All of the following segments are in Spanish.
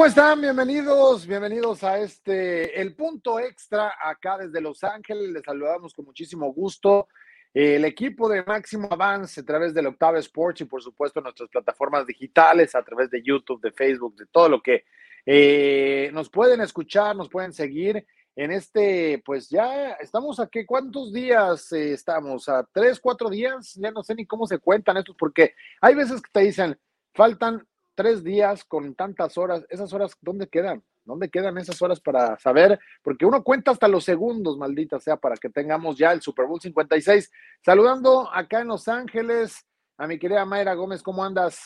¿Cómo están? Bienvenidos, bienvenidos a este, el punto extra acá desde Los Ángeles. Les saludamos con muchísimo gusto. El equipo de Máximo Avance a través del Octava Sports y por supuesto nuestras plataformas digitales a través de YouTube, de Facebook, de todo lo que eh, nos pueden escuchar, nos pueden seguir en este, pues ya estamos aquí, ¿cuántos días eh, estamos? ¿A tres, cuatro días? Ya no sé ni cómo se cuentan estos, porque hay veces que te dicen, faltan tres días con tantas horas, esas horas, ¿dónde quedan? ¿Dónde quedan esas horas para saber? Porque uno cuenta hasta los segundos, maldita sea, para que tengamos ya el Super Bowl 56. Saludando acá en Los Ángeles a mi querida Mayra Gómez, ¿cómo andas?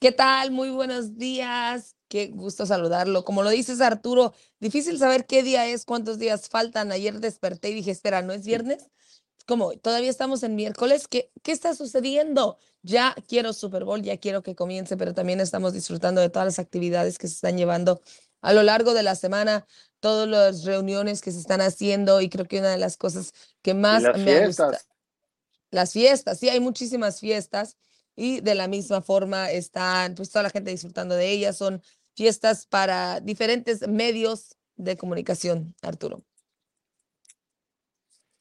¿Qué tal? Muy buenos días. Qué gusto saludarlo. Como lo dices, Arturo, difícil saber qué día es, cuántos días faltan. Ayer desperté y dije, espera, ¿no es viernes? Como todavía estamos en miércoles, ¿qué, ¿qué está sucediendo? Ya quiero Super Bowl, ya quiero que comience, pero también estamos disfrutando de todas las actividades que se están llevando a lo largo de la semana, todas las reuniones que se están haciendo y creo que una de las cosas que más me gusta. Las fiestas, sí, hay muchísimas fiestas y de la misma forma están pues toda la gente disfrutando de ellas, son fiestas para diferentes medios de comunicación, Arturo.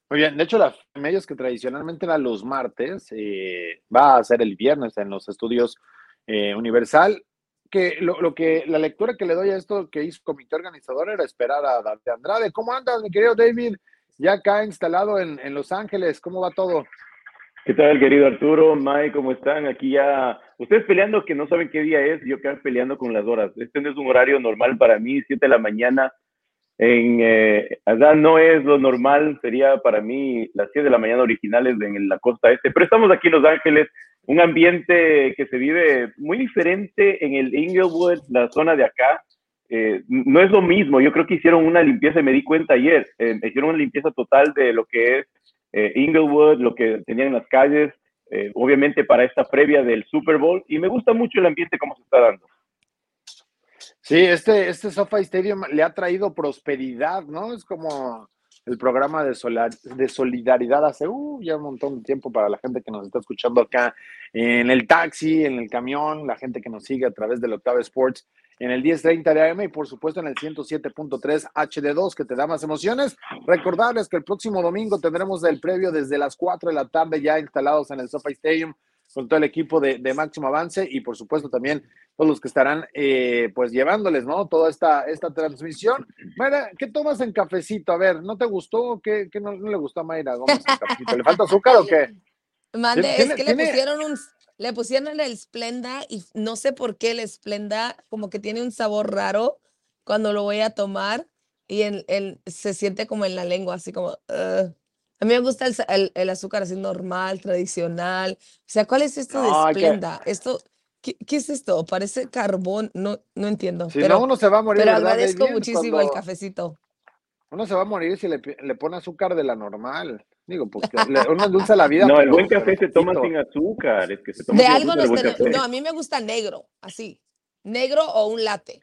Muy bien, de hecho, los medios que tradicionalmente eran los martes, eh, va a ser el viernes en los estudios eh, Universal, que lo, que la lectura que le doy a esto que hizo el comité organizador era esperar a David Andrade. ¿Cómo andas, mi querido David? Ya acá instalado en, en Los Ángeles, ¿cómo va todo? ¿Qué tal, querido Arturo? Mike, ¿cómo están? Aquí ya, ustedes peleando que no saben qué día es, yo acá peleando con las horas. Este no es un horario normal para mí, 7 de la mañana. En eh, allá no es lo normal, sería para mí las 7 de la mañana originales en la costa este, pero estamos aquí en Los Ángeles, un ambiente que se vive muy diferente en el Inglewood, la zona de acá. Eh, no es lo mismo, yo creo que hicieron una limpieza, me di cuenta ayer, eh, hicieron una limpieza total de lo que es eh, Inglewood, lo que tenían en las calles, eh, obviamente para esta previa del Super Bowl, y me gusta mucho el ambiente como se está dando. Sí, este, este SoFi Stadium le ha traído prosperidad, ¿no? Es como el programa de, de solidaridad hace uh, ya un montón de tiempo para la gente que nos está escuchando acá en el taxi, en el camión, la gente que nos sigue a través del Octave Sports en el 1030 de AM y por supuesto en el 107.3 HD2 que te da más emociones. Recordarles que el próximo domingo tendremos el previo desde las 4 de la tarde ya instalados en el SoFi Stadium con todo el equipo de, Máximo Avance y por supuesto también todos los que estarán eh, pues llevándoles, ¿no? Toda esta, esta transmisión. Mayra, ¿qué tomas en cafecito? A ver, ¿no te gustó? ¿Qué, qué no, le gustó a Mayra Gómez cafecito? ¿Le falta azúcar o qué? Mande, es que le pusieron un le pusieron el Splenda y no sé por qué el Splenda como que tiene un sabor raro cuando lo voy a tomar y el, se siente como en la lengua, así como... A mí me gusta el, azúcar así normal, tradicional. O sea, ¿cuál es esto de Splenda? Esto, ¿qué, es esto? Parece carbón, no, no entiendo. Si pero, no, uno se va a morir. Pero agradezco muchísimo el cafecito. Uno se va a morir si le, le pone azúcar de la normal. Digo, porque uno endulza la vida. No, el buen café se toma sin azúcar. Es que se toma de algo No, a mí me gusta negro, así. Negro o un latte.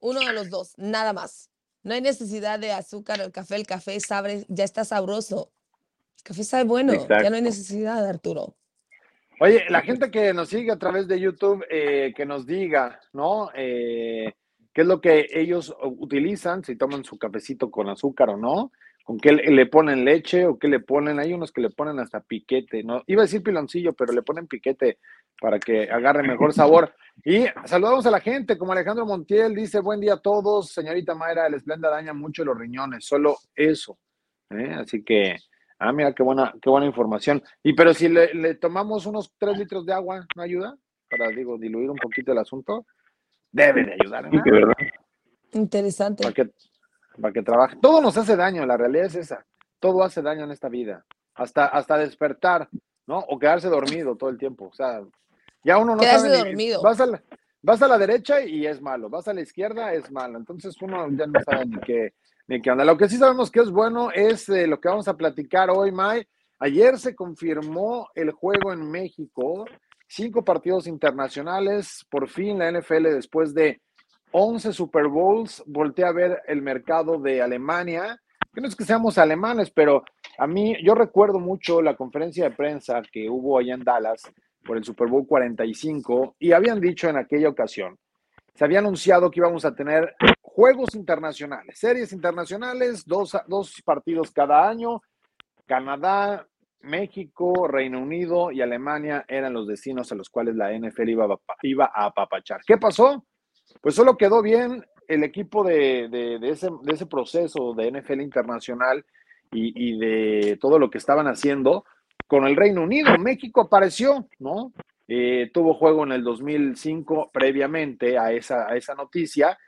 Uno de los dos, nada más. No hay necesidad de azúcar el café. El café sabe, ya está sabroso. El café sabe bueno. Ya no hay necesidad, Arturo. Oye, la gente que nos sigue a través de YouTube, eh, que nos diga, ¿no? Eh, ¿Qué es lo que ellos utilizan? Si toman su cafecito con azúcar o no con qué le ponen leche o qué le ponen, hay unos que le ponen hasta piquete, ¿no? Iba a decir piloncillo, pero le ponen piquete para que agarre mejor sabor. Y saludamos a la gente, como Alejandro Montiel dice, buen día a todos, señorita Mayra, el Esplenda daña mucho los riñones, solo eso. ¿eh? Así que, ah, mira, qué buena, qué buena información. Y pero si le, tomamos unos tres litros de agua, ¿no ayuda? Para, digo, diluir un poquito el asunto. Debe de ayudar, ¿no? Interesante. Para que, para que trabaje. Todo nos hace daño, la realidad es esa. Todo hace daño en esta vida. Hasta, hasta despertar, ¿no? O quedarse dormido todo el tiempo. O sea, ya uno no sabe. dormido. Vas a, la, vas a la derecha y es malo. Vas a la izquierda es malo. Entonces uno ya no sabe ni qué, Lo que sí sabemos que es bueno es eh, lo que vamos a platicar hoy, May. Ayer se confirmó el juego en México. Cinco partidos internacionales. Por fin la NFL después de 11 Super Bowls, volteé a ver el mercado de Alemania, que no es que seamos alemanes, pero a mí, yo recuerdo mucho la conferencia de prensa que hubo allá en Dallas por el Super Bowl 45 y habían dicho en aquella ocasión se había anunciado que íbamos a tener juegos internacionales, series internacionales, dos, dos partidos cada año. Canadá, México, Reino Unido y Alemania eran los destinos a los cuales la NFL iba a, iba a apapachar. ¿Qué pasó? Pues solo quedó bien el equipo de, de, ese, de ese, proceso de NFL internacional y, y, de todo lo que estaban haciendo con el Reino Unido. México apareció, ¿no? Eh, tuvo juego en el 2005 previamente a esa, a esa noticia,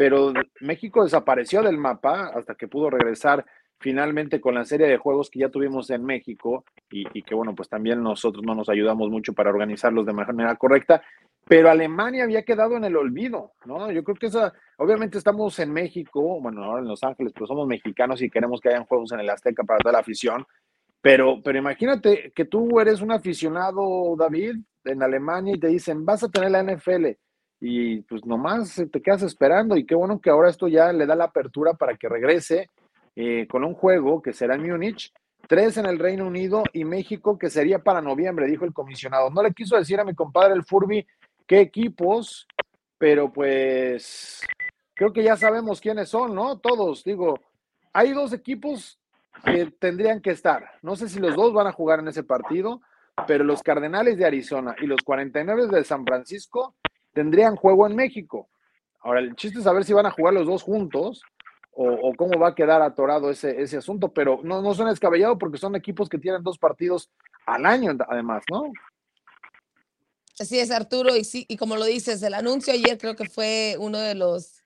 pero México desapareció del mapa hasta que pudo regresar finalmente con la serie de juegos que ya tuvimos en México y, que bueno, pues también nosotros no nos ayudamos mucho para organizarlos de manera correcta, pero Alemania había quedado en el olvido, ¿no? Yo creo que esa, obviamente estamos en México, bueno, ahora en Los Ángeles, pero somos mexicanos y queremos que hayan juegos en el Azteca para toda la afición, pero, pero imagínate que tú eres un aficionado, David, en Alemania y te dicen, vas a tener la NFL y pues nomás te quedas esperando y qué bueno que ahora esto ya le da la apertura para que regrese eh, con un juego que será en Múnich, tres en el Reino Unido y México que sería para noviembre, dijo el comisionado. No le quiso decir a mi compadre el Furby qué equipos, pero pues creo que ya sabemos quiénes son, ¿no? Todos, digo, hay dos equipos que tendrían que estar. No sé si los dos van a jugar en ese partido, pero los Cardenales de Arizona y los 49 de San Francisco tendrían juego en México. Ahora, el chiste es saber si van a jugar los dos juntos o, cómo va a quedar atorado ese, ese asunto, pero no, no son descabellados porque son equipos que tienen dos partidos al año, además, ¿no? Así es, Arturo, y sí, y como lo dices, el anuncio ayer creo que fue uno de los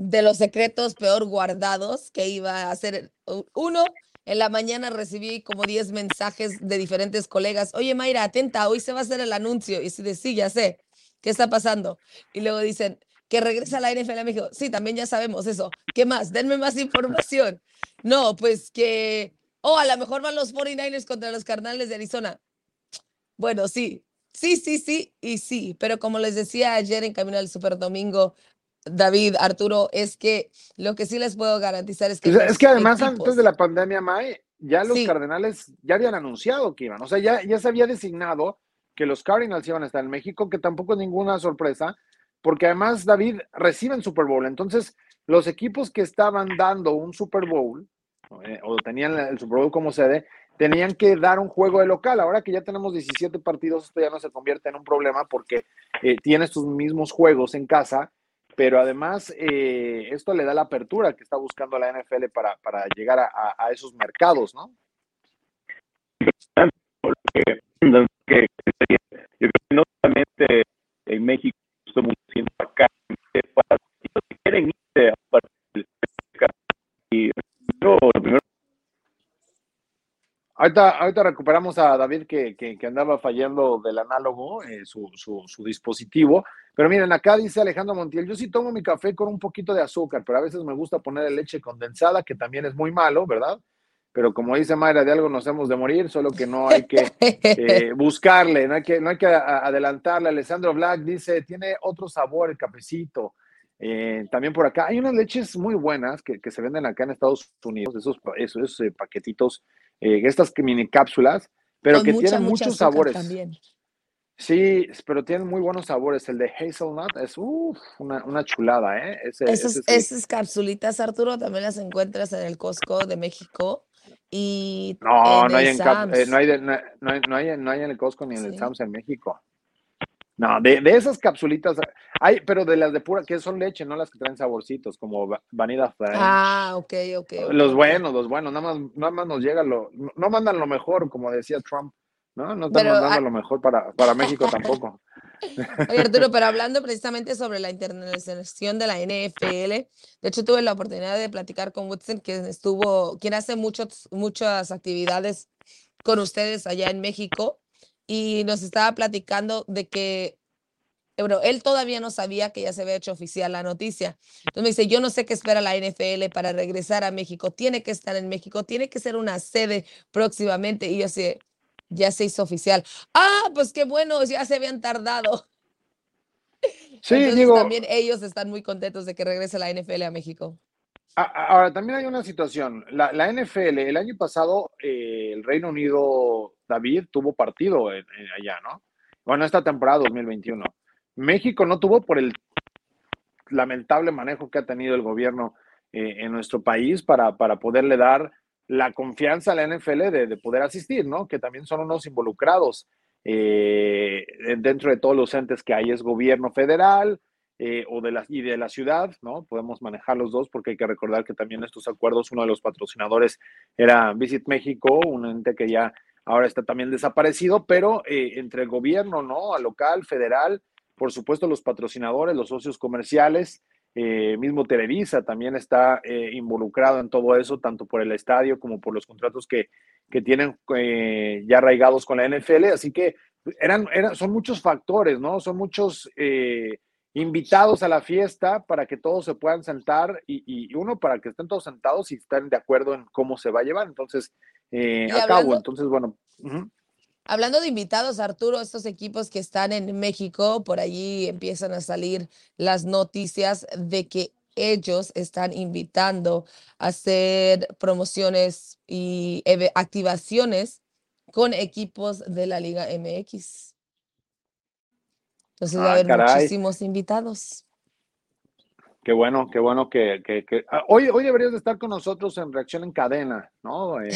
de los secretos peor guardados que iba a ser uno. En la mañana recibí como 10 mensajes de diferentes colegas. Oye, Mayra, atenta, hoy se va a hacer el anuncio. Y si sí, ya sé, ¿qué está pasando? Y luego dicen, que regresa a la NFL a México. Sí, también ya sabemos eso. ¿Qué más? Denme más información. No, pues que, oh, a lo mejor van los 49ers contra los Carnales de Arizona. Bueno, sí, sí, sí, sí y sí, pero como les decía ayer en Camino al Super Domingo, David, Arturo, es que lo que sí les puedo garantizar es que... es que además antes de la pandemia, May, ya los Cardenales ya habían anunciado que iban, o sea, ya, ya se había designado que los Cardinals iban a estar en México, que tampoco es ninguna sorpresa, porque además David reciben Super Bowl. Entonces, los equipos que estaban dando un Super Bowl eh, o tenían el Super Bowl como sede, tenían que dar un juego de local. Ahora que ya tenemos 17 partidos, esto ya no se convierte en un problema porque eh, tienes mismos juegos en casa, pero además eh, esto le da la apertura que está buscando la NFL para, para llegar a, a, esos mercados, ¿no? Que, yo creo que no solamente en México estamos haciendo acá, para si quieren irse a y yo, lo primero Ahorita, ahorita, recuperamos a David que, que, que andaba fallando del análogo, eh, su, su, su, dispositivo. Pero miren, acá dice Alejandro Montiel, yo sí tomo mi café con un poquito de azúcar, pero a veces me gusta poner leche condensada, que también es muy malo, ¿verdad? Pero como dice Mayra, de algo nos hemos de morir, solo que no hay que eh, buscarle, no hay que, no hay que adelantarle. Alessandro Black dice, tiene otro sabor el cafecito. Eh, también por acá hay unas leches muy buenas que, que, se venden acá en Estados Unidos, esos, esos eh, paquetitos, eh, estas mini cápsulas, pero Con que mucha, tienen muchos sabores. También. Sí, pero tienen muy buenos sabores. El de hazelnut es uf, una, una, chulada, ¿eh? Ese, esas, ese sí. esas capsulitas, Arturo, también las encuentras en el Costco de México. Y no, no hay, en eh, no, hay de, no, hay, no, hay, no hay en el Costco ni en el Sam's en México. No, de, de, esas capsulitas hay, pero de las de pura, que son leche, no las que traen saborcitos, como Vanilla French. Ah, ok, ok. Los okay. buenos, los buenos, nada más, nada más nos llega lo, no mandan lo mejor, como decía Trump, ¿no? No están pero, mandando ah, lo mejor para, para México tampoco. Oye, Arturo, pero hablando precisamente sobre la internacionalización de la NFL, de hecho tuve la oportunidad de platicar con Woodson, quien estuvo, quien hace muchos, muchas actividades con ustedes allá en México y nos estaba platicando de que, bueno, él todavía no sabía que ya se había hecho oficial la noticia. Entonces me dice, yo no sé qué espera la NFL para regresar a México, tiene que estar en México, tiene que ser una sede próximamente. Y yo sé, ya se hizo oficial. Ah, pues qué bueno, ya se habían tardado. Sí, Entonces, digo, también ellos están muy contentos de que regrese la NFL a México. Ahora, también hay una situación. La, la NFL, el año pasado, eh, el Reino Unido, David, tuvo partido en, en allá, ¿no? Bueno, esta temporada 2021. México no tuvo por el lamentable manejo que ha tenido el gobierno eh, en nuestro país para, para poderle dar la confianza a la NFL de, poder asistir, ¿no? Que también son unos involucrados eh, dentro de todos los entes que hay, es gobierno federal eh, o de la, y de la ciudad, ¿no? Podemos manejar los dos porque hay que recordar que también estos acuerdos, uno de los patrocinadores era Visit México, un ente que ya ahora está también desaparecido, pero eh, entre el gobierno, ¿no? A local, federal, por supuesto los patrocinadores, los socios comerciales, eh, mismo Televisa también está eh, involucrado en todo eso, tanto por el estadio como por los contratos que, que tienen eh, ya arraigados con la NFL. Así que eran, eran, son muchos factores, ¿no? Son muchos invitados a la fiesta para que todos se puedan sentar y, uno para que estén todos sentados y estén de acuerdo en cómo se va a llevar. Entonces, a cabo. Entonces, bueno. Hablando de invitados, Arturo, estos equipos que están en México, por allí empiezan a salir las noticias de que ellos están invitando a hacer promociones y activaciones con equipos de la Liga MX. Entonces va a ah, haber muchísimos invitados. Qué bueno, qué bueno que, ah, hoy, hoy deberías de estar con nosotros en Reacción en Cadena, ¿no? Eh,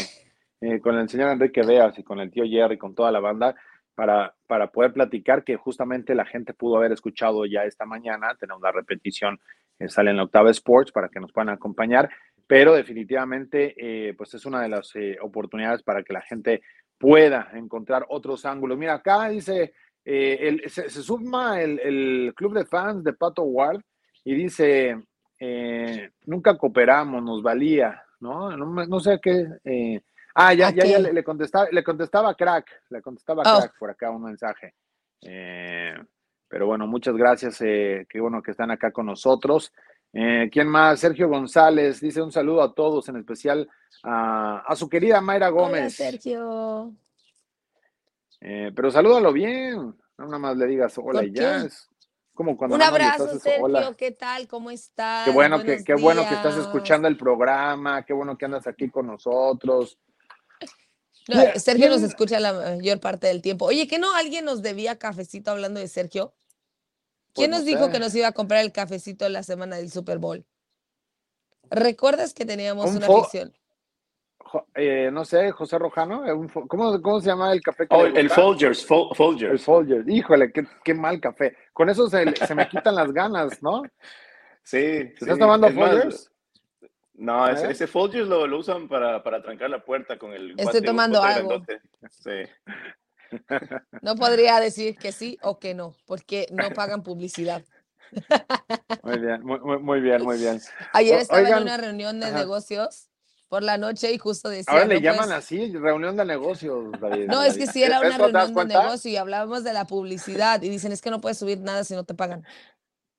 eh, con el señor Enrique Veas y con el tío Jerry, con toda la banda, para, para poder platicar que justamente la gente pudo haber escuchado ya esta mañana. Tenemos la repetición, que sale en la Octava Sports para que nos puedan acompañar, pero definitivamente eh, pues es una de las eh, oportunidades para que la gente pueda encontrar otros ángulos. Mira, acá dice, el, se, suma el, el, club de fans de Pato Ward y dice, nunca cooperamos, nos valía. No, no sé qué Ah, ya, ya, ya le, contestaba, le contestaba crack, le contestaba oh. crack por acá un mensaje. Eh, pero bueno, muchas gracias, eh, qué bueno que están acá con nosotros. Eh, ¿Quién más? Sergio González dice un saludo a todos, en especial a, su querida Mayra Gómez. Hola, Sergio. pero salúdalo bien, no nada más le digas hola y ya. Es como cuando un abrazo, Sergio, ¿qué tal? ¿Cómo estás? Qué bueno, que, qué bueno que estás escuchando el programa, qué bueno que andas aquí con nosotros. Sergio nos escucha la mayor parte del tiempo. Oye, ¿qué no alguien nos debía cafecito hablando de Sergio? ¿Quién pues nos dijo que nos iba a comprar el cafecito la semana del Super Bowl? ¿Recuerdas que teníamos una visión? Eh, no sé, José Rojano, eh, ¿cómo, ¿cómo, se llama el café? Oh, el Folgers, Folgers. El Folgers, híjole, qué, qué, mal café. Con eso se, se me quitan las ganas, ¿no? Sí. ¿Estás tomando Folgers? No, ese, ese Folgers lo, lo, usan para, para trancar la puerta con el. Estoy tomando algo. Sí. No podría decir que sí o que no, porque no pagan publicidad. Muy bien, muy, muy bien, muy bien. Ayer estaba en una reunión de negocios por la noche y justo decía. Ahora le llaman así, reunión de negocios, David. No, es que si era una reunión de negocio y hablábamos de la publicidad y dicen es que no puedes subir nada si no te pagan.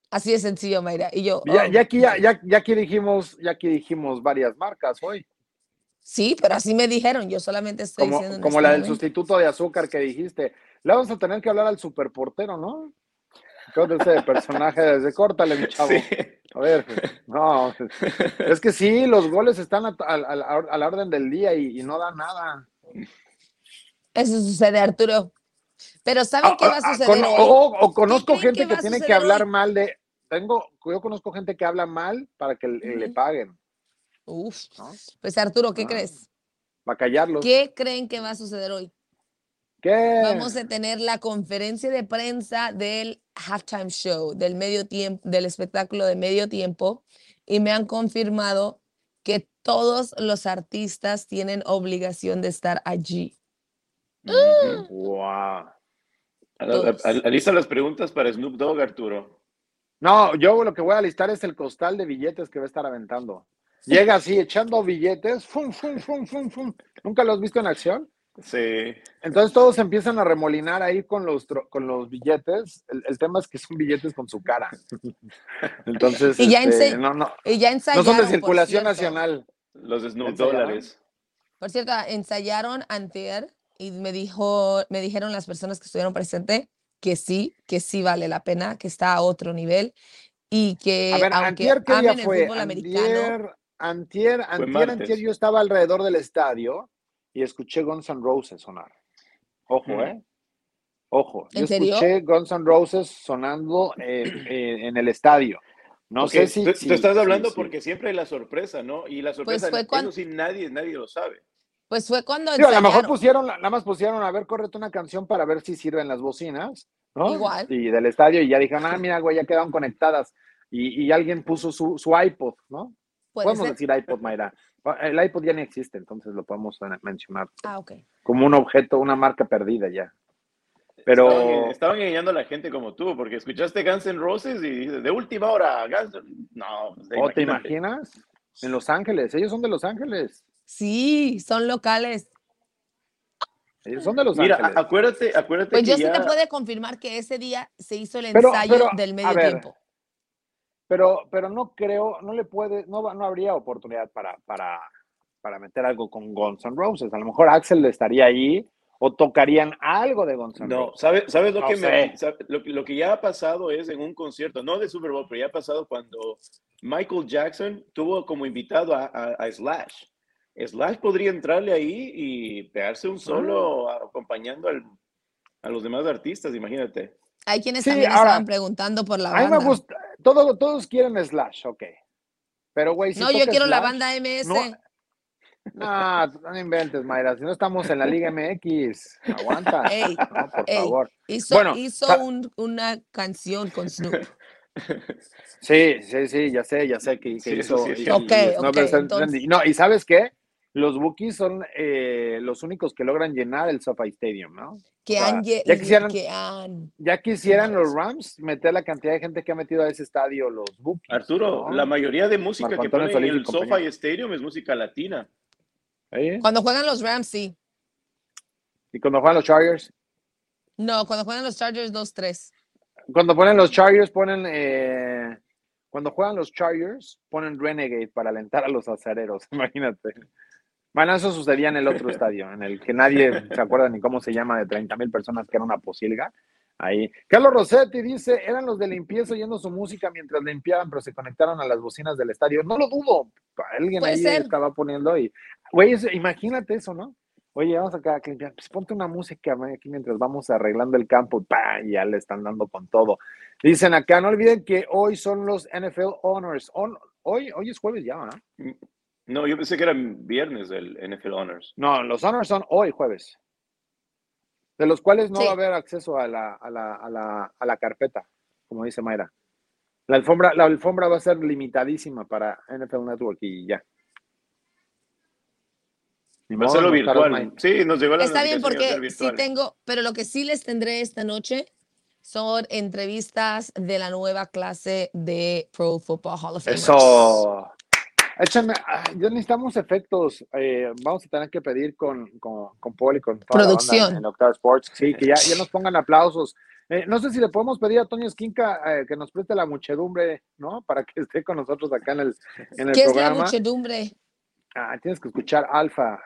Así de sencillo, Mayra. Y yo. Ya, oh". aquí, ya, ya, ya, aquí dijimos, ya aquí dijimos varias marcas hoy. Sí, pero así me dijeron. Yo solamente estoy como, diciendo. Como la del sustituto de azúcar que dijiste. Le vamos a tener que hablar al superportero, ¿no? Todo ese personaje desde córtale, mi chavo. A ver, no, es que sí, los goles están a, la orden del día y, no dan nada. Eso sucede, Arturo. Pero ¿saben ah, qué va a ah, suceder? o, conozco gente que, tiene que hablar mal de, tengo, yo conozco gente que habla mal para que le, paguen. Uf. Pues Arturo, ¿qué ah, crees? Va a callarlos. ¿Qué creen que va a suceder hoy? ¿Qué? Vamos a tener la conferencia de prensa del halftime show, del medio tiempo, del espectáculo de medio tiempo, y me han confirmado que todos los artistas tienen obligación de estar allí. Wow. Alista las preguntas para Snoop Dogg, Arturo. No, yo lo que voy a listar es el costal de billetes que va a estar aventando. Llega así, echando billetes, fum, fum, fum, fum, fum. ¿Nunca lo has visto en acción? Sí. Entonces todos empiezan a remolinar ahí con los, con los billetes. El, tema es que son billetes con su cara. Entonces, y ya, este, no, no, y ya ensayaron, no son de circulación nacional. Los Snoop dólares. Por cierto, ensayaron anterior y me dijo, me dijeron las personas que estuvieron presentes que sí, que sí vale la pena, que está a otro nivel y que a ver, aunque antier, amen el fútbol americano. Antier, antier, antier, yo estaba alrededor del estadio y escuché Guns N' Roses sonar. Ojo, ¿eh? Ojo. ¿En yo escuché Guns N' Roses sonando eh, eh, en el estadio. No sé si. Tú, si- tú estás hablando si- porque siempre hay la sorpresa, ¿no? Y la sorpresa, fue eso cuan- sí, nadie, nadie lo sabe. Pues fue cuando Digo, a lo mejor pusieron, nada más pusieron, a ver, córrete una canción para ver si sirven las bocinas, ¿no? Igual. Y del estadio, y ya dijeron, ah, mira, güey, ya quedaron conectadas. Y, y alguien puso su, su iPod, ¿no? Podemos ser. decir iPod, Mayra. El iPod ya ni existe, entonces lo podemos mencionar Ah, ok. como un objeto, una marca perdida ya. Pero, Estaban, estaban engañando a la gente como tú, porque escuchaste Guns N' Roses y dices, de última hora, Guns N'-". No, pues, ¿o te imaginas? En Los Ángeles, ellos son de Los Ángeles. Sí, son locales. Ellos son de Los Mira, Ángeles. acuérdate, acuérdate Pues que yo sí ya... te puedo confirmar que ese día se hizo el Pero- ensayo pero, del medio ver, tiempo. Pero, pero no creo, no le puede, no, no habría oportunidad para, para, para meter algo con Guns N' Roses. A lo mejor Axel estaría ahí o tocarían algo de Guns N' No, Roses. ¿sabes, sabes lo No que me, sabe- lo, que- lo que ya ha pasado es en un concierto, no de Super Bowl, pero ya ha pasado cuando Michael Jackson tuvo como invitado a, a- a Slash. Slash podría entrarle ahí y pegarse un solo Ah. acompañando al- a los demás artistas, imagínate. Hay quienes Sí, también ahora, estaban preguntando por la A mí banda. me gusta, todo, todos quieren Slash, ok. Pero, güey, si no, yo quiero la banda MS. no- No, no inventes, Mayra. Si no estamos en la Liga MX, aguanta. Ey, no, por ey. favor. Hizo, Bueno, hizo un- una canción con Snoop. Sí, sí, sí, ya sé, ya sé que, que Sí, hizo. sí es y- cierto. y Ok, Snoop ok, está en entonces- trending. No, y ¿sabes qué? Los Bookies son eh, los únicos que logran llenar el SoFi Stadium, ¿no? Que O sea, han, lle- ya quisieran- que han- Ya quisieran Nice. los Rams meter la cantidad de gente que ha metido a ese estadio los Bookies. Arturo, ¿no? la mayoría de música Marco que Antonio ponen en el. SoFi Stadium es música latina. ¿Eh? Cuando juegan los Rams, sí. Y cuando juegan los Chargers, No, cuando juegan los Chargers, 2-3. cuando ponen los Chargers, ponen. eh, cuando juegan los Chargers, ponen Renegade para alentar a los acereros. Imagínate. Bueno, eso sucedía en el otro estadio, en el que nadie se acuerda ni cómo se llama, de 30 mil personas, que era una posilga. Ahí. Carlos Rossetti dice: eran los de limpieza oyendo su música mientras limpiaban, pero se conectaron a las bocinas del estadio. No lo dudo. Alguien Puede ahí ser. estaba poniendo y. Güey, eso- imagínate eso, ¿no? Oye, vamos acá a limpiar. Pues ponte una música güey, aquí mientras vamos arreglando el campo. ¡pah! Y ya le están dando con todo. Dicen acá, no olviden que hoy son los NFL Honors. On- hoy, hoy es jueves ya, ¿verdad? No, yo pensé que era viernes el NFL Honors. No, los Honors son hoy jueves. De los cuales no Sí. va a haber acceso a la, a, la, a, la, a la carpeta, como dice Mayra. La alfombra, la alfombra va a ser limitadísima para NFL Network y ya. Ni Va a serlo virtual. Sí, nos llegó la Está bien porque sí tengo, pero lo que sí les tendré esta noche son entrevistas de la nueva clase de Pro Football Hall of Fame. Eso. Échame, ay, ya necesitamos efectos. eh, vamos a tener que pedir con, con, con Paul y con toda la banda Producción. en Octave Sports. Sí, que ya, ya nos pongan aplausos. Eh, no sé si le podemos pedir a Toño Esquinca eh, que nos preste la muchedumbre, ¿no? Para que esté con nosotros acá en el, en el ¿Qué es la programa. muchedumbre? Ah, tienes que escuchar Alfa,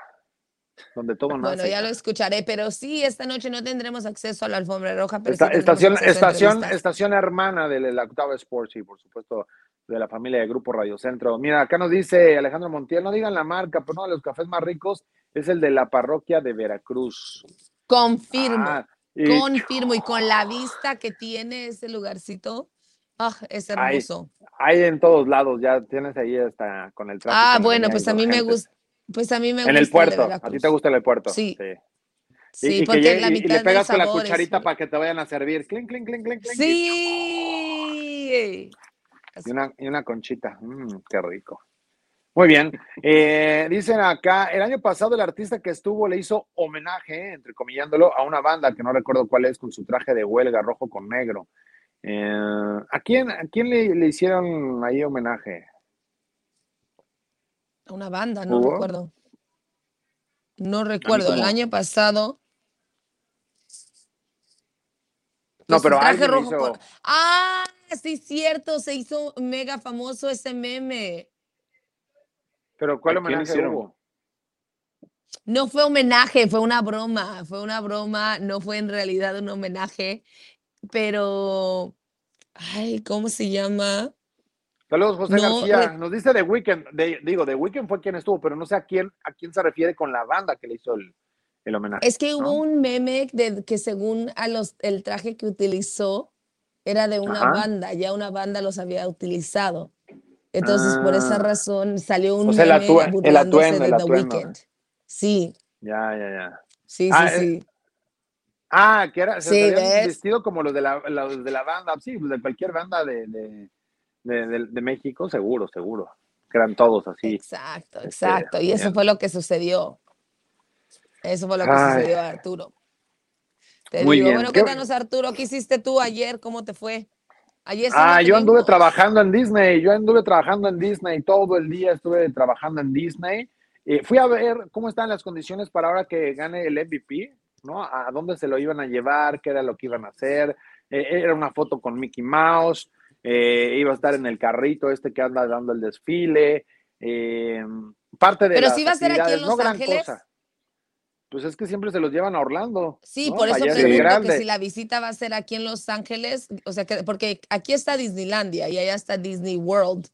donde todo nace. Bueno, ya lo escucharé, pero sí, esta noche no tendremos acceso a la alfombra roja, pero Esta- estación, estación, estación hermana de la Octava Sports y por supuesto de la familia de Grupo Radio Centro. Mira, acá nos dice Alejandro Montiel, no digan la marca, pero uno de los cafés más ricos es el de la parroquia de Veracruz. Confirmo, Ah, y confirmo, y con la vista que tiene ese lugarcito, ah, es hermoso. hay en todos lados, ya tienes ahí hasta con el tráfico. Ah, en bueno, pues y a mí me gusta, pues a mí me gusta En el puerto, a ti te gusta el puerto. Sí. Y- Sí, y, que porque llegue- la y- y mitad le pegas con la es- cucharita para que te vayan a servir. Clink, clink, clink, clink, clink. Sí. Y una, y una conchita. Mm, qué rico. Muy bien. Eh, dicen acá, el año pasado el artista que estuvo le hizo homenaje, entrecomillándolo, a una banda que no recuerdo cuál es, con su traje de huelga rojo con negro. Eh, ¿A quién, a quién le, le hicieron ahí homenaje? Una banda, no ¿Hubo? recuerdo. No recuerdo. El año pasado. No, pero traje rojo hizo- con- Ah, sí, cierto. Se hizo mega famoso ese meme. Pero ¿cuál ¿A quién homenaje hicieron? hubo? No fue homenaje, fue una broma. Fue una broma, no fue en realidad un homenaje. Pero. Ay, ¿cómo se llama? Saludos, José No, García. re- Nos dice The Weeknd, de, digo, The Weeknd fue quien estuvo, pero no sé a quién, a quién se refiere con la banda que le hizo el, el homenaje. Es que hubo un meme de que según a los, el traje que utilizó era de una Ajá. banda, ya una banda los había utilizado. Entonces, por esa Ah. razón salió un O sea, el atuendo, de el The. Weeknd. Sí, Ya, ya, ya. sí, Ah, sí, eh, sí. Ah, que era, se Sí, vestido como los de la, los de la banda, sí, pues de cualquier banda de, de, de, México, seguro, seguro. Que eran todos así. Exacto, Este, exacto. Y eso bien. fue lo que sucedió. Eso fue lo que Ay. sucedió, Arturo. Te Muy digo, bien. bueno, ¿Qué- cuéntanos, Arturo, ¿qué hiciste tú ayer? ¿Cómo te fue? Ayer Ah, yo anduve trabajando en Disney, yo anduve trabajando en Disney, todo el día estuve trabajando en Disney. Eh, fui a ver cómo están las condiciones para ahora que gane el MVP, ¿no? A dónde se lo iban a llevar, qué era lo que iban a hacer. Eh, era una foto con Mickey Mouse, eh, iba a estar en el carrito este que anda dando el desfile. eh, parte de Pero las sí va a ser aquí en Los no gran Ángeles. cosa. Pues es que siempre se los llevan a Orlando. Sí, ¿no? por eso Allá es pregunto que si la visita va a ser aquí en Los Ángeles, o sea, que porque aquí está Disneylandia y allá está Disney World,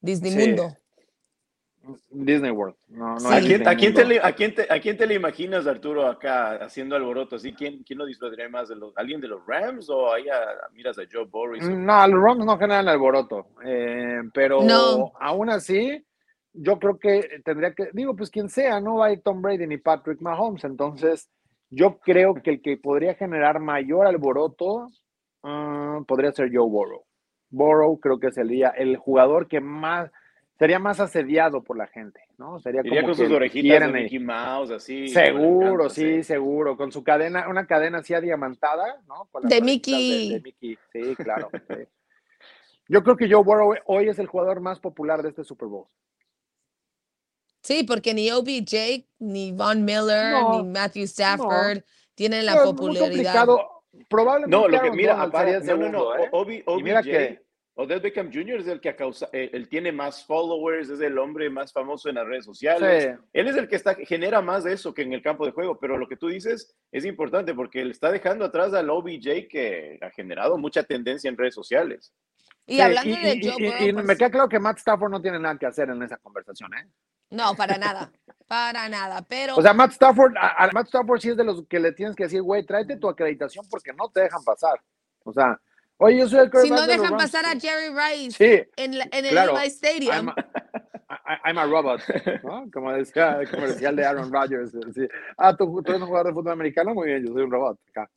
Disney Sí. Mundo. Disney World. No, no Sí. es ¿A, quién, Disney a, quién te le, a, quién te, ¿A quién te le imaginas, Arturo, acá haciendo alboroto? ¿Así? ¿Quién, quién lo disfrutaría más? De los, ¿Alguien de los Rams o ahí a- miras a Joe y su- No, los Rams no generan alboroto, eh, pero No. aún así, yo creo que tendría que, digo, pues quien sea, no va a ir Tom Brady ni Patrick Mahomes, entonces yo creo que el que podría generar mayor alboroto ah, podría ser Joe Burrow. Burrow creo que sería el jugador que más, sería más asediado por la gente, ¿no? Sería Iría como con que sus orejitas de. Mickey Mouse, así. Seguro, sí, seguro. Con su cadena, una cadena así adiamantada, ¿no? Con De Mickey. De, de Mickey, sí, claro. sí. Yo creo que Joe Burrow hoy es el jugador más popular de este Super Bowl. Sí, porque ni OBJ, ni Von Miller, No, ni Matthew Stafford tienen la Pero popularidad. Probablemente No, lo que mira, aparte, no, no, no, ¿eh? Obi- Y mira OBJ, que- Odell Beckham Jr. es el que causa, eh, él tiene más followers, es el hombre más famoso en las redes sociales. Sí. Él es el que está, genera más de eso que en el campo de juego, pero lo que tú dices es importante porque él está dejando atrás al OBJ que ha generado mucha tendencia en redes sociales. Y Sí, hablando y- de y- Joe y- Burrow, y por me queda claro que Matt Stafford no tiene nada que hacer en esa conversación, ¿eh? No, para nada, para nada. Pero O sea, Matt Stafford, a, a Matt Stafford sí es de los que le tienes que decir, güey, tráete tu acreditación porque no te dejan pasar. O sea, oye, yo soy el si no de dejan Rams. pasar a Jerry Rice Sí, en, la- en el claro. Levi Stadium, I'm a, I'm a robot, ¿no? Como decía el comercial de Aaron Rodgers. sí. Ah, ¿tú, tú eres un jugador de fútbol americano, muy bien, yo soy un robot. Acá.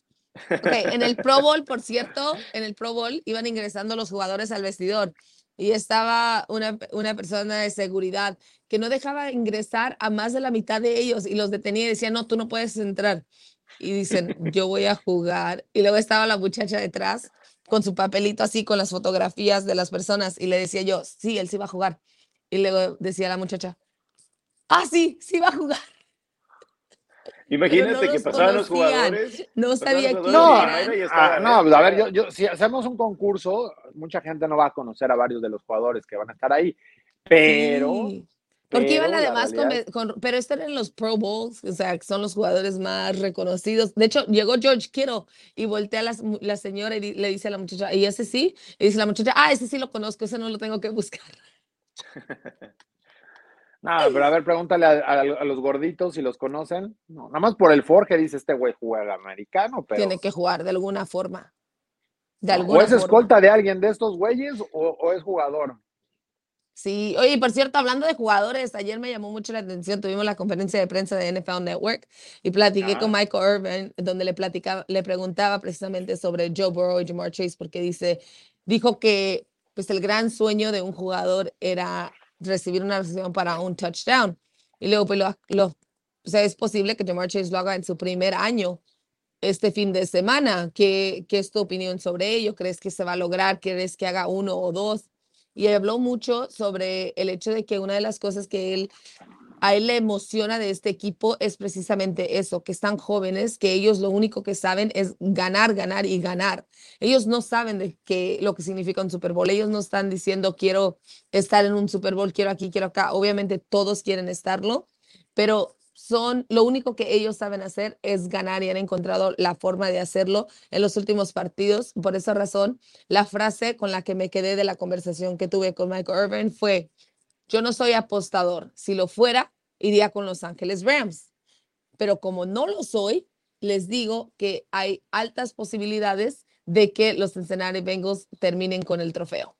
Ok, en el Pro Bowl, por cierto, en el Pro Bowl iban ingresando los jugadores al vestidor y estaba una, una persona de seguridad que no dejaba ingresar a más de la mitad de ellos y los detenía y decía, no, tú no puedes entrar. Y dicen, yo voy a jugar. Y luego estaba la muchacha detrás con su papelito así, con las fotografías de las personas y le decía yo, sí, él sí va a jugar. Y luego decía la muchacha, ah, sí, sí va a jugar. Imagínate que pasaban los jugadores. No sabía quién No, ah, no, a ver, yo, si hacemos un concurso, mucha gente no va a conocer a varios de los jugadores que van a estar ahí, pero... Sí, Porque iban pero además con, pero estos eran los Pro Bowls, o sea, son los jugadores más reconocidos. De hecho, llegó George Kittle y voltea a la, señora y di- le dice a la muchacha, ¿y ese sí? Y dice la muchacha, ah, ese sí lo conozco, ese no lo tengo que buscar. No, pero a ver, pregúntale a, a- a los gorditos si los conocen. No, nada más por el Forge dice este güey juega americano, pero... Tiene que jugar de alguna forma. De o es forma. escolta de alguien de estos güeyes o, o es jugador. Sí, oye, por cierto, hablando de jugadores, ayer me llamó mucho la atención, tuvimos la conferencia de prensa de NFL Network y platiqué con. Michael Irvin, donde le platicaba, le preguntaba precisamente sobre Joe Burrow y Jamar Chase, porque dice, dijo que pues el gran sueño de un jugador era recibir una recepción para un touchdown. Y luego, pues, lo, lo- o sea, es posible que Jamar Chase lo haga en su primer año este fin de semana. ¿Qué, qué es tu opinión sobre ello? ¿Crees que se va a lograr? ¿Crees que haga uno o dos? Y habló mucho sobre el hecho de que una de las cosas que él, a él le emociona de este equipo es precisamente eso, que están jóvenes, que ellos lo único que saben es ganar, ganar y ganar. Ellos no saben de qué, lo que significa un Super Bowl. Ellos no están diciendo quiero estar en un Super Bowl, quiero aquí, quiero acá. Obviamente todos quieren estarlo, pero son lo único que ellos saben hacer es ganar y han encontrado la forma de hacerlo en los últimos partidos. Por esa razón, la frase con la que me quedé de la conversación que tuve con Michael Irvin fue, yo no soy apostador, si lo fuera, iría con Los Ángeles Rams, pero como no lo soy, les digo que hay altas posibilidades de que los Cincinnati Bengals terminen con el trofeo.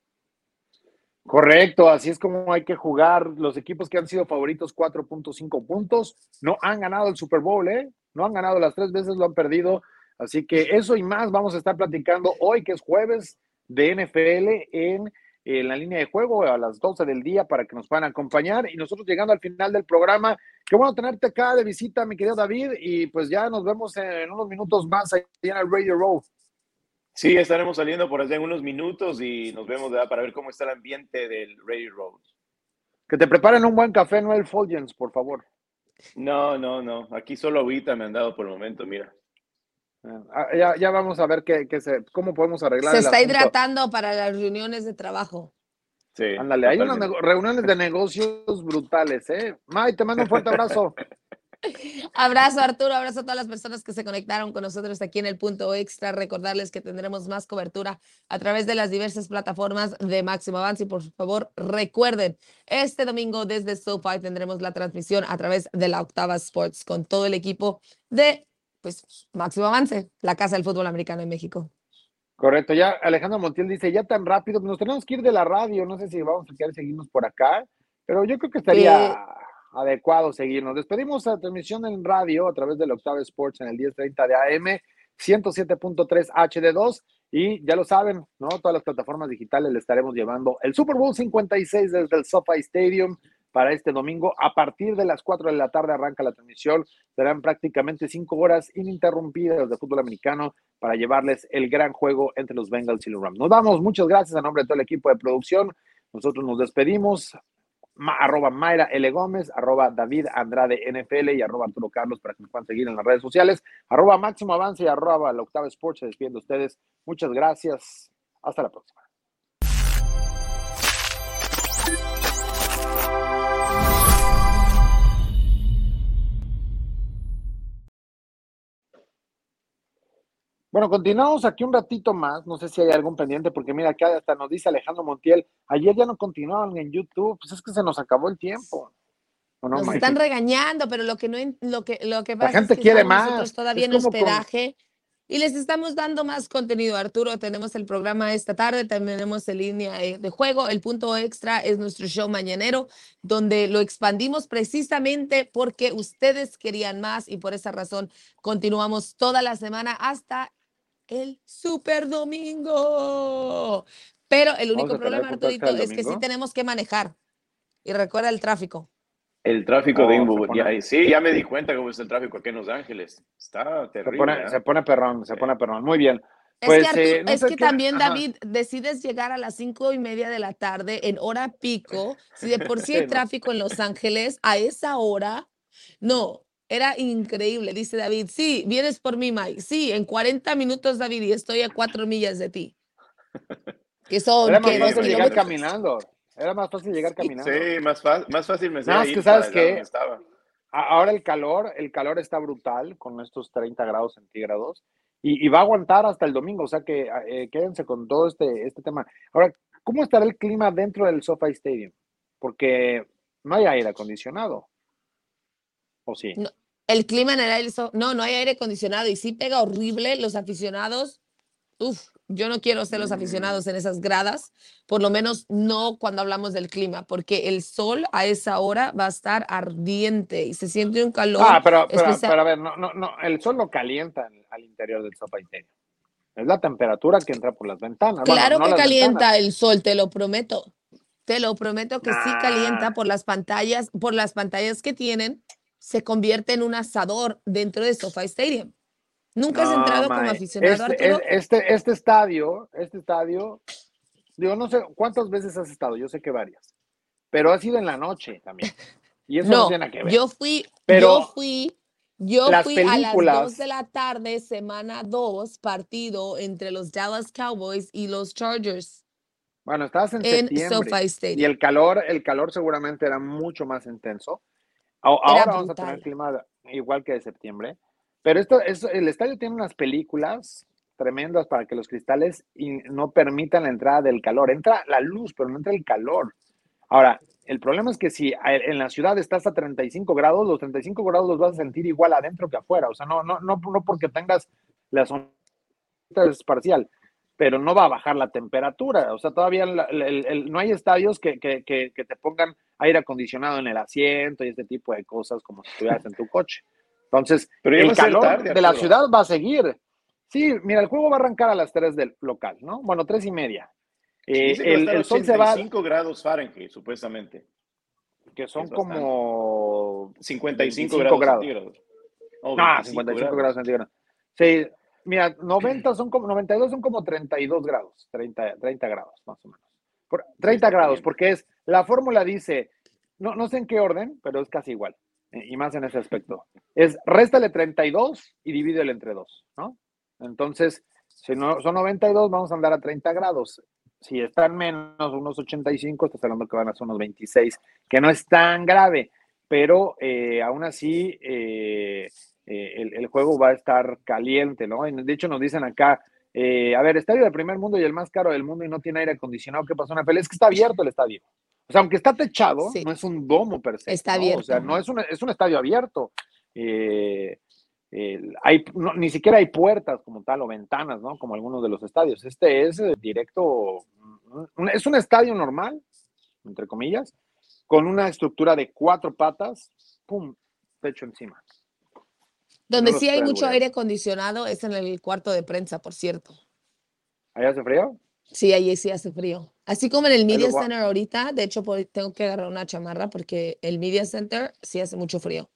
Correcto, así es como hay que jugar. Los equipos que han sido favoritos 4.5 puntos no han ganado el Super Bowl, ¿eh? No han ganado las tres veces, lo han perdido. Así que eso y más vamos a estar platicando hoy, que es jueves de NFL en, en la línea de juego a las 12 del día para que nos puedan acompañar. Y nosotros llegando al final del programa, qué bueno tenerte acá de visita, mi querido David. Y pues ya nos vemos en unos minutos más ahí en el Radio Row. Sí, estaremos saliendo por allá en unos minutos y nos vemos ¿verdad? para ver cómo está el ambiente del Radio Road. Que te preparen un buen café, no el Fulgens, por favor. No, no, no. Aquí solo ahorita me han dado por el momento, mira. Ah, ya, ya vamos a ver qué, qué se, cómo podemos arreglar. Se el está asunto. hidratando para las reuniones de trabajo. Sí, Ándale, hay unas reuniones de negocios brutales, ¿eh? May, te mando un fuerte abrazo. Abrazo Arturo, abrazo a todas las personas que se conectaron con nosotros aquí en el punto extra. Recordarles que tendremos más cobertura a través de las diversas plataformas de Máximo Avance y por favor recuerden, este domingo desde SoFi tendremos la transmisión a través de la Octava Sports con todo el equipo de pues Máximo Avance, la casa del fútbol americano en México. Correcto, ya Alejandro Montiel dice, ya tan rápido, nos tenemos que ir de la radio, no sé si vamos a querer seguirnos por acá, pero yo creo que estaría adecuado seguirnos. Despedimos la transmisión en radio a través del Octave Sports en el 1030 de AM, 107.3 HD2 y ya lo saben, ¿no? Todas las plataformas digitales le estaremos llevando el Super Bowl 56 desde el SoFi Stadium para este domingo. A partir de las 4 de la tarde arranca la transmisión. Serán prácticamente 5 horas ininterrumpidas de fútbol americano para llevarles el gran juego entre los Bengals y los Rams. Nos vamos, muchas gracias a nombre de todo el equipo de producción. Nosotros nos despedimos. Ma- arroba Mayra L. Gómez, arroba David Andrade NFL y arroba Arturo Carlos para que nos puedan seguir en las redes sociales. Arroba Máximo Avance y arroba la Octava Sports. Se despiden de ustedes. Muchas gracias. Hasta la próxima. Bueno, continuamos aquí un ratito más. No sé si hay algún pendiente, porque mira, acá hasta nos dice Alejandro Montiel. Ayer ya no continuaban en YouTube. Pues es que se nos acabó el tiempo. ¿O no, Nos Mike? están regañando, pero lo que no lo que lo que pasa gente es que quiere más. nosotros todavía Es en con- hospedaje y les estamos dando más contenido. Arturo, tenemos el programa esta tarde, también tenemos en línea eh, de juego. El punto extra es nuestro show mañanero, donde lo expandimos precisamente porque ustedes querían más y por esa razón continuamos toda la semana hasta el super domingo. Pero el único problema, Arturito, es que sí tenemos que manejar. Y recuerda el tráfico. El tráfico No, de se Inwood. pone- ya- sí, ya me di cuenta cómo está el tráfico aquí en Los Ángeles. Está Se terrible. pone, ¿eh? se pone perrón, se pone perrón. Muy bien. Es Pues, que, eh, no es que también, ajá. David, decides llegar a las cinco y media de la tarde en hora pico. Si de por sí hay tráfico en Los Ángeles, a esa hora, no, era increíble. Dice David, sí, vienes por mí, Mike. Sí, en 40 minutos, David, y estoy a cuatro millas de ti. Que son, Era más fácil llegar caminando. Era más fácil llegar caminando. Sí, más, más fácil me Nada más sería que sabes que- Ahora el calor, el calor está brutal con estos 30 grados centígrados y, y va a aguantar hasta el domingo, o sea que eh, quédense con todo este, este tema. Ahora, ¿cómo estará el clima dentro del SoFi Stadium? Porque no hay aire acondicionado. ¿O sí? No. El clima en el aire, no, no hay aire acondicionado y sí pega horrible. Los aficionados, uff, yo no quiero ser los aficionados en esas gradas, por lo menos no cuando hablamos del clima, porque el sol a esa hora va a estar ardiente y se siente un calor. Ah, pero, pero, pero a ver, no, no, no, el sol no calienta al- interior del Stadium. Es la temperatura que entra por las ventanas. Bueno, claro no que calienta ventanas. el sol, te lo prometo. Te lo prometo que sí calienta Nah. por las pantallas, por las pantallas que tienen, se convierte en un asador dentro de SoFi Stadium. ¿Nunca has No, entrado como aficionado, este, Arturo? es- Este, este estadio, este estadio, digo, no sé cuántas veces has estado, yo sé que varias, pero has ido en la noche también. Y eso no, No, tiene que ver. yo fui, Pero yo fui, yo fui a las películas- 2 de la tarde, semana 2, partido entre los Dallas Cowboys y los Chargers bueno, estabas en, en septiembre SoFi y Stadium. el calor, el calor seguramente era mucho más intenso. Ahora vamos a tener clima igual que de septiembre, pero esto es, el estadio tiene unas películas tremendas para que los cristales no permitan la entrada del calor. Entra la luz, pero no entra el calor. Ahora, el problema es que si en la ciudad estás a 35 grados, los 35 grados los vas a sentir igual adentro que afuera. O sea, no, no, no, no porque tengas la es parcial, pero no va a bajar la temperatura. O sea, todavía no hay estadios que, que, que, te pongan aire acondicionado en el asiento y este tipo de cosas como si estuvieras en tu coche. Entonces, pero el calor de la ciudad va a seguir. Sí, mira, el juego va a arrancar a las 3 del local, ¿no? Bueno, 3 y media. Eh, el, el sol se va. 5 grados Fahrenheit, supuestamente. Que son como 55 grados, centígrados. Oh, no, 55 grados centígrados. Sí, mira, 90 son como, 92 son como 32 grados, 30, 30 grados más o menos. 30 grados, porque es, la fórmula dice, no, no sé en qué orden, pero es casi igual, eh, y más en ese aspecto. Es, réstale 32 y divídelo entre 2, ¿no? Entonces, si no, son 92, vamos a andar a 30 grados. Si están menos, unos 85, estás hablando que van a ser unos 26, que no es tan grave, pero eh, aún así eh, eh, el, juego va a estar caliente, ¿no? De hecho, nos dicen acá, a ver, estadio de primer mundo y el más caro del mundo y no tiene aire acondicionado, ¿qué pasó? Una pelea es que está abierto el estadio. O sea, aunque está techado, no es un domo per se. Está abierto. O sea, no es un, es un estadio abierto. Eh, hay, ni siquiera hay puertas como tal o ventanas, ¿no? Como algunos de los estadios. Este es eh, directo, es un estadio normal, entre comillas, con una estructura de cuatro patas, ¡pum! Techo encima. Donde sí hay mucho aire acondicionado es en el cuarto de prensa, por cierto. ¿Ahí hace frío? Sí, allí sí hace frío. Así como en el Media Center ahorita, de hecho tengo que agarrar una chamarra porque el Media Center sí hace mucho frío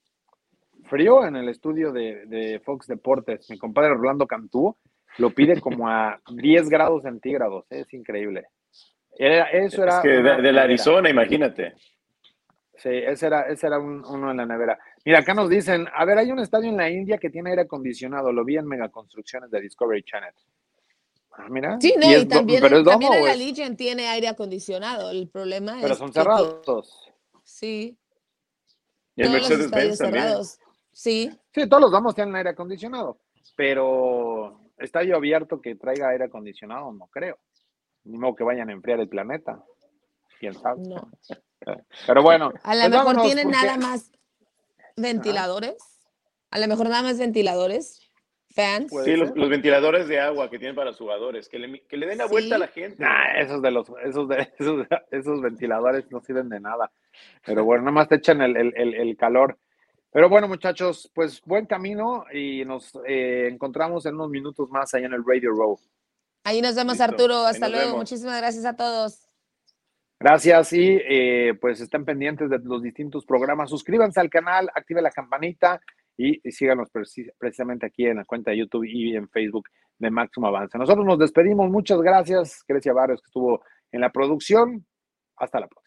frío en el estudio de, Fox Deportes. Mi compadre Rolando Cantú lo pide como a 10 grados centígrados. Es increíble. eso era. Es que de, la Arizona, imagínate. Sí, ese era, ese era uno en la nevera. Mira, acá nos dicen, a ver, hay un estadio en la India que tiene aire acondicionado, lo vi en megaconstrucciones de Discovery Channel. Ah, mira. Sí, no, y, también, pero también la Legion tiene aire acondicionado. El problema es. Pero son cerrados. Sí. Y el Mercedes-Benz también. Sí. Sí, todos los domos tienen aire acondicionado, pero estadio abierto que traiga aire acondicionado, no creo. Ni modo que vayan a enfriar el planeta. Quién sabe. No. Pero bueno. A lo pues mejor tienen nada más ventiladores. A lo mejor nada más ventiladores. Fans. Sí, los, ventiladores de agua que tienen para los jugadores, que le, que le den la vuelta a la gente. esos de los, esos, de, esos, ventiladores no sirven de nada. Pero bueno, nada más te echan el, el, el calor. Pero bueno, muchachos, pues buen camino y nos eh, encontramos en unos minutos más allá en el Radio Row. Ahí nos vemos, Arturo. Hasta luego. Muchísimas gracias a todos. Gracias y eh, pues estén pendientes de los distintos programas. Suscríbanse al canal, active la campanita y, síganos precisamente aquí en la cuenta de YouTube y en Facebook de Máximo Avance. Nosotros nos despedimos. Muchas gracias. Grecia Barrios que estuvo en la producción. Hasta la próxima.